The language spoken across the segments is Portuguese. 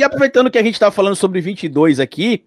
e aproveitando que a gente está falando sobre 22 aqui,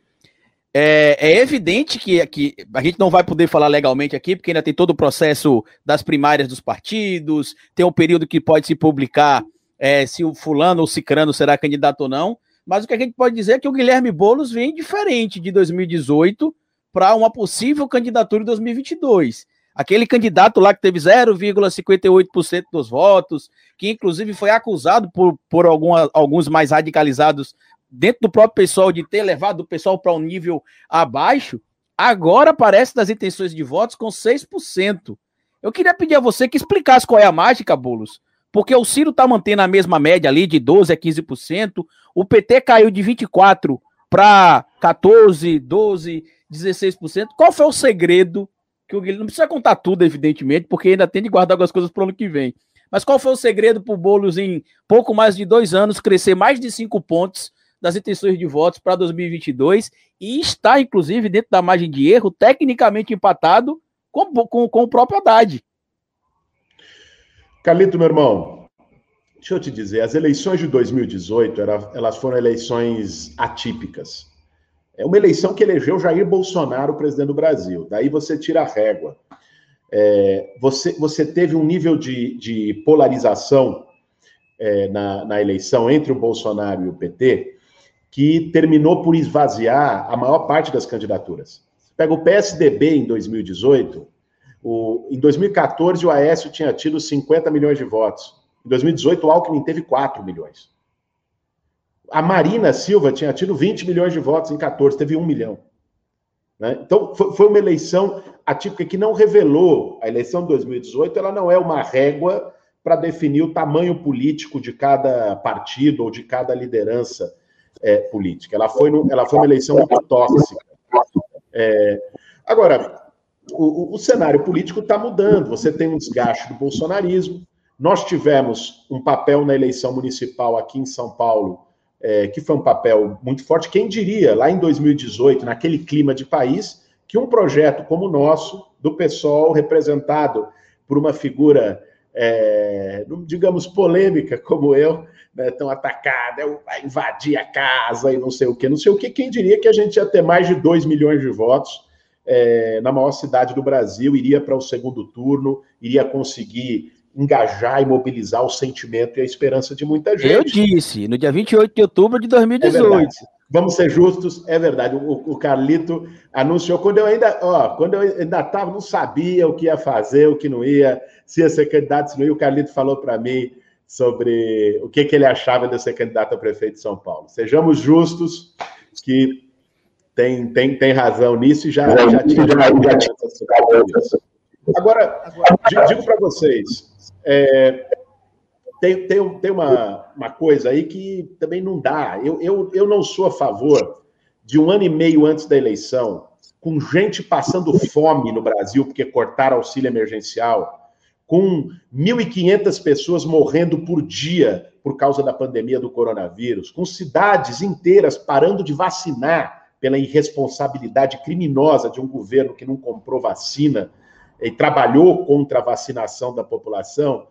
é, é, evidente que, que a gente não vai poder falar legalmente aqui, porque ainda tem todo o processo das primárias dos partidos, tem um período que pode se publicar é, se o fulano ou cicrano será candidato ou não. Mas o que a gente pode dizer é que o Guilherme Boulos vem diferente de 2018 para uma possível candidatura em 2022. Aquele candidato lá que teve 0,58% dos votos, que inclusive foi acusado por, por alguma, alguns mais radicalizados dentro do próprio pessoal de ter levado o pessoal para um nível abaixo, agora aparece das intenções de votos com 6%. Eu queria pedir a você que explicasse qual é a mágica, Bolos, porque o Ciro está mantendo a mesma média ali de 12% a 15%, o PT caiu de 24% para 14%, 12%, 16%. Qual foi o segredo que o Guilherme. Não precisa contar tudo, evidentemente, porque ainda tem de guardar algumas coisas para o ano que vem. Mas qual foi o segredo para o Boulos, em pouco mais de dois anos, crescer mais de cinco pontos das intenções de votos para 2022 e está, inclusive, dentro da margem de erro, tecnicamente empatado com, com, com o próprio Haddad. Carlito, meu irmão, deixa eu te dizer, as eleições de 2018 era, elas foram eleições atípicas. É uma eleição que elegeu Jair Bolsonaro presidente do Brasil. Daí você tira a régua. É, você, você teve um nível de, de polarização é, na, na eleição entre o Bolsonaro e o PT que terminou por esvaziar a maior parte das candidaturas. Pega o PSDB em 2018, o, em 2014 o Aécio tinha tido 50 milhões de votos. Em 2018 o Alckmin teve 4 milhões. A Marina Silva tinha tido 20 milhões de votos em 14, teve 1 milhão. Né? Então, foi uma eleição atípica que não revelou. A eleição de 2018 ela não é uma régua para definir o tamanho político de cada partido ou de cada liderança é, política. Ela foi, no, ela foi uma eleição muito tóxica. É, agora, o, o, cenário político está mudando. Você tem um desgaste do bolsonarismo. Nós tivemos um papel na eleição municipal aqui em São Paulo, é, que foi um papel muito forte. Quem diria, lá em 2018, naquele clima de país, que um projeto como o nosso, do pessoal representado por uma figura, é, digamos, polêmica como eu, né, tão atacada, vai invadir a casa e não sei o que, não sei o que. Quem diria que a gente ia ter mais de 2 milhões de votos é, na maior cidade do Brasil, iria para o segundo turno, iria conseguir engajar e mobilizar o sentimento e a esperança de muita gente. Eu disse, no dia 28 de outubro de 2018. É Vamos ser justos, é verdade. O, o, Carlito anunciou quando eu ainda, ó, quando eu ainda estava, não sabia o que ia fazer, o que não ia, se ia ser candidato, se não ia. O Carlito falou para mim: sobre o que, que ele achava de ser candidato a prefeito de São Paulo. Sejamos justos, que tem, tem, tem razão nisso e já, já tinha. Agora, digo para vocês, é, tem, tem, tem uma, uma coisa aí que também não dá. Eu, eu, eu não sou a favor de um ano e meio antes da eleição, com gente passando fome no Brasil porque cortaram auxílio emergencial, com 1.500 pessoas morrendo por dia por causa da pandemia do coronavírus, com cidades inteiras parando de vacinar pela irresponsabilidade criminosa de um governo que não comprou vacina e trabalhou contra a vacinação da população,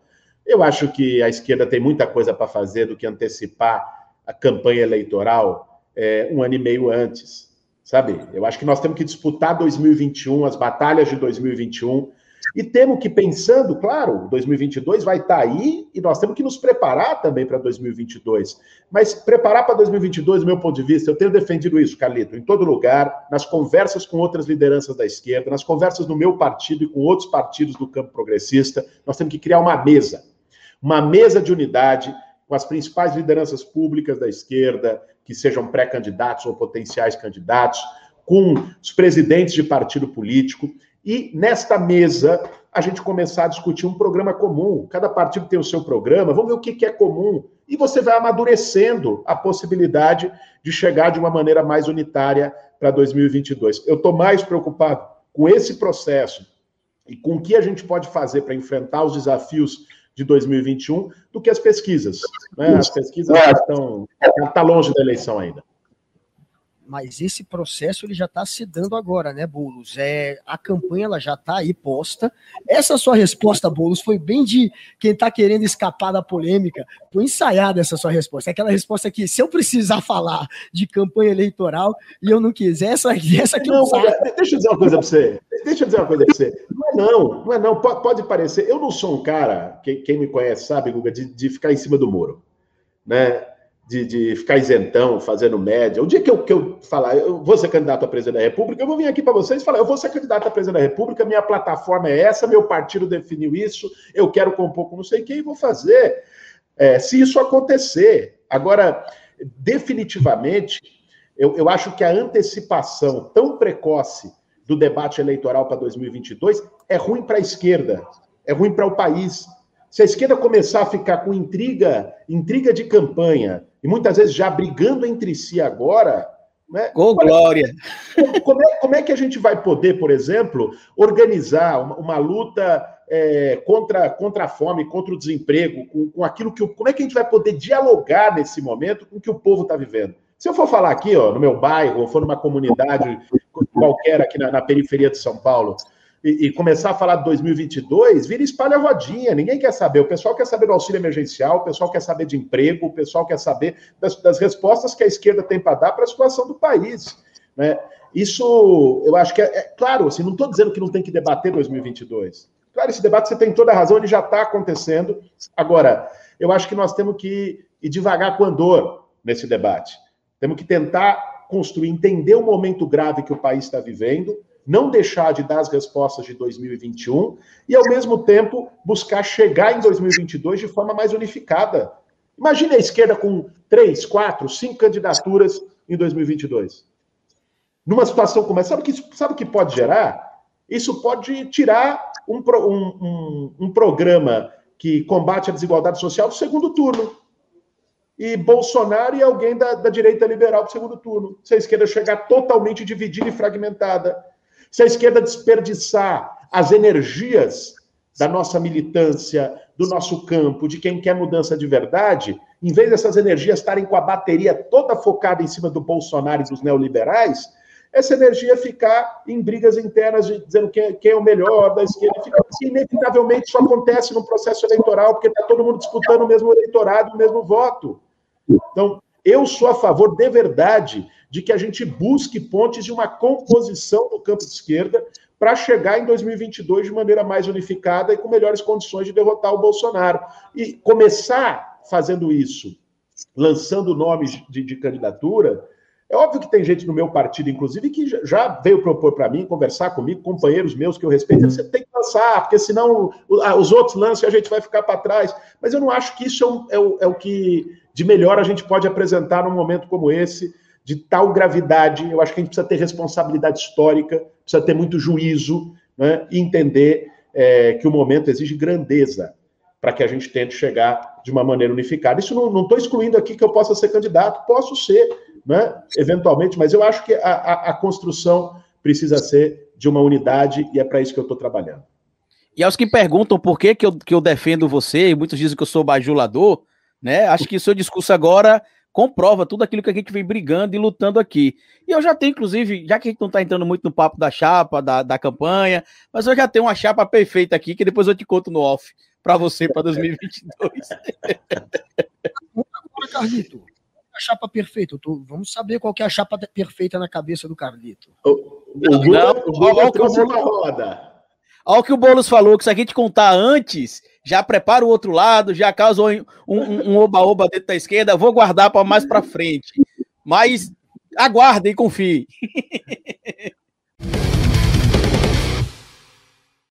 eu acho que a esquerda tem muita coisa para fazer do que antecipar a campanha eleitoral é, um ano e meio antes, sabe? Eu acho que nós temos que disputar 2021, as batalhas de 2021 e temos que, pensando, claro, 2022 vai estar tá aí e nós temos que nos preparar também para 2022. Mas preparar para 2022, do meu ponto de vista, eu tenho defendido isso, Carlito, em todo lugar, nas conversas com outras lideranças da esquerda, nas conversas no meu partido e com outros partidos do campo progressista, nós temos que criar uma mesa. Uma mesa de unidade com as principais lideranças públicas da esquerda, que sejam pré-candidatos ou potenciais candidatos, com os presidentes de partido político e nesta mesa a gente começar a discutir um programa comum. Cada partido tem o seu programa, vamos ver o que é comum. E você vai amadurecendo a possibilidade de chegar de uma maneira mais unitária para 2022. Eu estou mais preocupado com esse processo e com o que a gente pode fazer para enfrentar os desafios de 2021 do que as pesquisas. Né? As pesquisas estão tá longe da eleição ainda. Mas esse processo ele já está se dando agora, né, Boulos? É, a campanha ela já está aí posta. Essa sua resposta, Boulos, foi bem de quem está querendo escapar da polêmica. Foi ensaiada essa sua resposta. É aquela resposta que, se eu precisar falar de campanha eleitoral e eu não quiser, essa, essa aqui não, é, Deixa eu dizer uma coisa para você. Deixa eu dizer uma coisa para você. Não é não, não é não. Pode, pode parecer. Eu não sou um cara, quem, quem me conhece sabe, Guga, de, de ficar em cima do muro. Né? De, de ficar isentão, fazendo média. O dia que eu, que eu falar, eu vou ser candidato a presidente da República, eu vou vir aqui para vocês e falar, eu vou ser candidato a presidente da República, minha plataforma é essa, meu partido definiu isso, eu quero compor com não sei quem e vou fazer. É, se isso acontecer. Agora, definitivamente, eu, eu acho que a antecipação tão precoce do debate eleitoral para 2022 é ruim para a esquerda, é ruim para o país. Se a esquerda começar a ficar com intriga, intriga de campanha, e muitas vezes já brigando entre si agora. Né? Com glória! Como é, como é, que a gente vai poder, por exemplo, organizar uma, uma luta é, contra, contra a fome, contra o desemprego, com, com aquilo que. Como é que a gente vai poder dialogar nesse momento com o que o povo está vivendo? Se eu for falar aqui, ó, no meu bairro, ou for numa comunidade qualquer aqui na, na periferia de São Paulo, e, e, começar a falar de 2022, vira espalha rodinha, ninguém quer saber. O pessoal quer saber do auxílio emergencial, o pessoal quer saber de emprego, o pessoal quer saber das, das respostas que a esquerda tem para dar para a situação do país. Né? Isso, eu acho que é, é claro, assim, não estou dizendo que não tem que debater 2022. Claro, esse debate você tem toda a razão, ele já está acontecendo. Agora, eu acho que nós temos que ir devagar com andor nesse debate. Temos que tentar construir, entender o momento grave que o país está vivendo, não deixar de dar as respostas de 2021 e, ao mesmo tempo, buscar chegar em 2022 de forma mais unificada. Imagine a esquerda com três, quatro, cinco candidaturas em 2022. Numa situação como essa, sabe o que, sabe que pode gerar? Isso pode tirar um, um, um, um programa que combate a desigualdade social do segundo turno e Bolsonaro e alguém da, da direita liberal para o segundo turno. Se a esquerda chegar totalmente dividida e fragmentada. Se a esquerda desperdiçar as energias da nossa militância, do nosso campo, de quem quer mudança de verdade, em vez dessas energias estarem com a bateria toda focada em cima do Bolsonaro e dos neoliberais, essa energia ficar em brigas internas, de, dizendo quem, quem, é o melhor da esquerda. Fica, assim, inevitavelmente isso acontece no processo eleitoral, porque está todo mundo disputando o mesmo eleitorado, o mesmo voto. Então, eu sou a favor de verdade de que a gente busque pontes de uma composição do campo de esquerda para chegar em 2022 de maneira mais unificada e com melhores condições de derrotar o Bolsonaro. E começar fazendo isso, lançando nomes de, de candidatura, é óbvio que tem gente no meu partido, inclusive, que já veio propor para mim, conversar comigo, companheiros meus que eu respeito, você tem que lançar, porque senão os outros lançam e a gente vai ficar para trás. Mas eu não acho que isso é o, é, o, é o que de melhor a gente pode apresentar num momento como esse, de tal gravidade. Eu acho que a gente precisa ter responsabilidade histórica, precisa ter muito juízo né, e entender é, que o momento exige grandeza para que a gente tente chegar de uma maneira unificada. Isso não estou excluindo aqui que eu possa ser candidato, posso ser, né, eventualmente, mas eu acho que a, a, a construção precisa ser de uma unidade e é para isso que eu estou trabalhando. E aos que perguntam por que, que, eu, que eu defendo você, e muitos dizem que eu sou bajulador, né? Acho que o seu discurso agora comprova tudo aquilo que a gente vem brigando e lutando aqui. E eu já tenho, inclusive, já que a gente não está entrando muito no papo da chapa, da, da campanha, mas eu já tenho uma chapa perfeita aqui, que depois eu te conto no off para você para 2022. Agora, Carlito, chapa perfeita. Tô, vamos saber qual é a chapa perfeita na cabeça do Carlito. O, o, não, o, o trouxe uma roda. Olha o que o Boulos falou, que se a gente contar antes, já prepara o outro lado, já causa um oba-oba um, um dentro da esquerda, vou guardar para mais para frente. Mas aguardem e confie.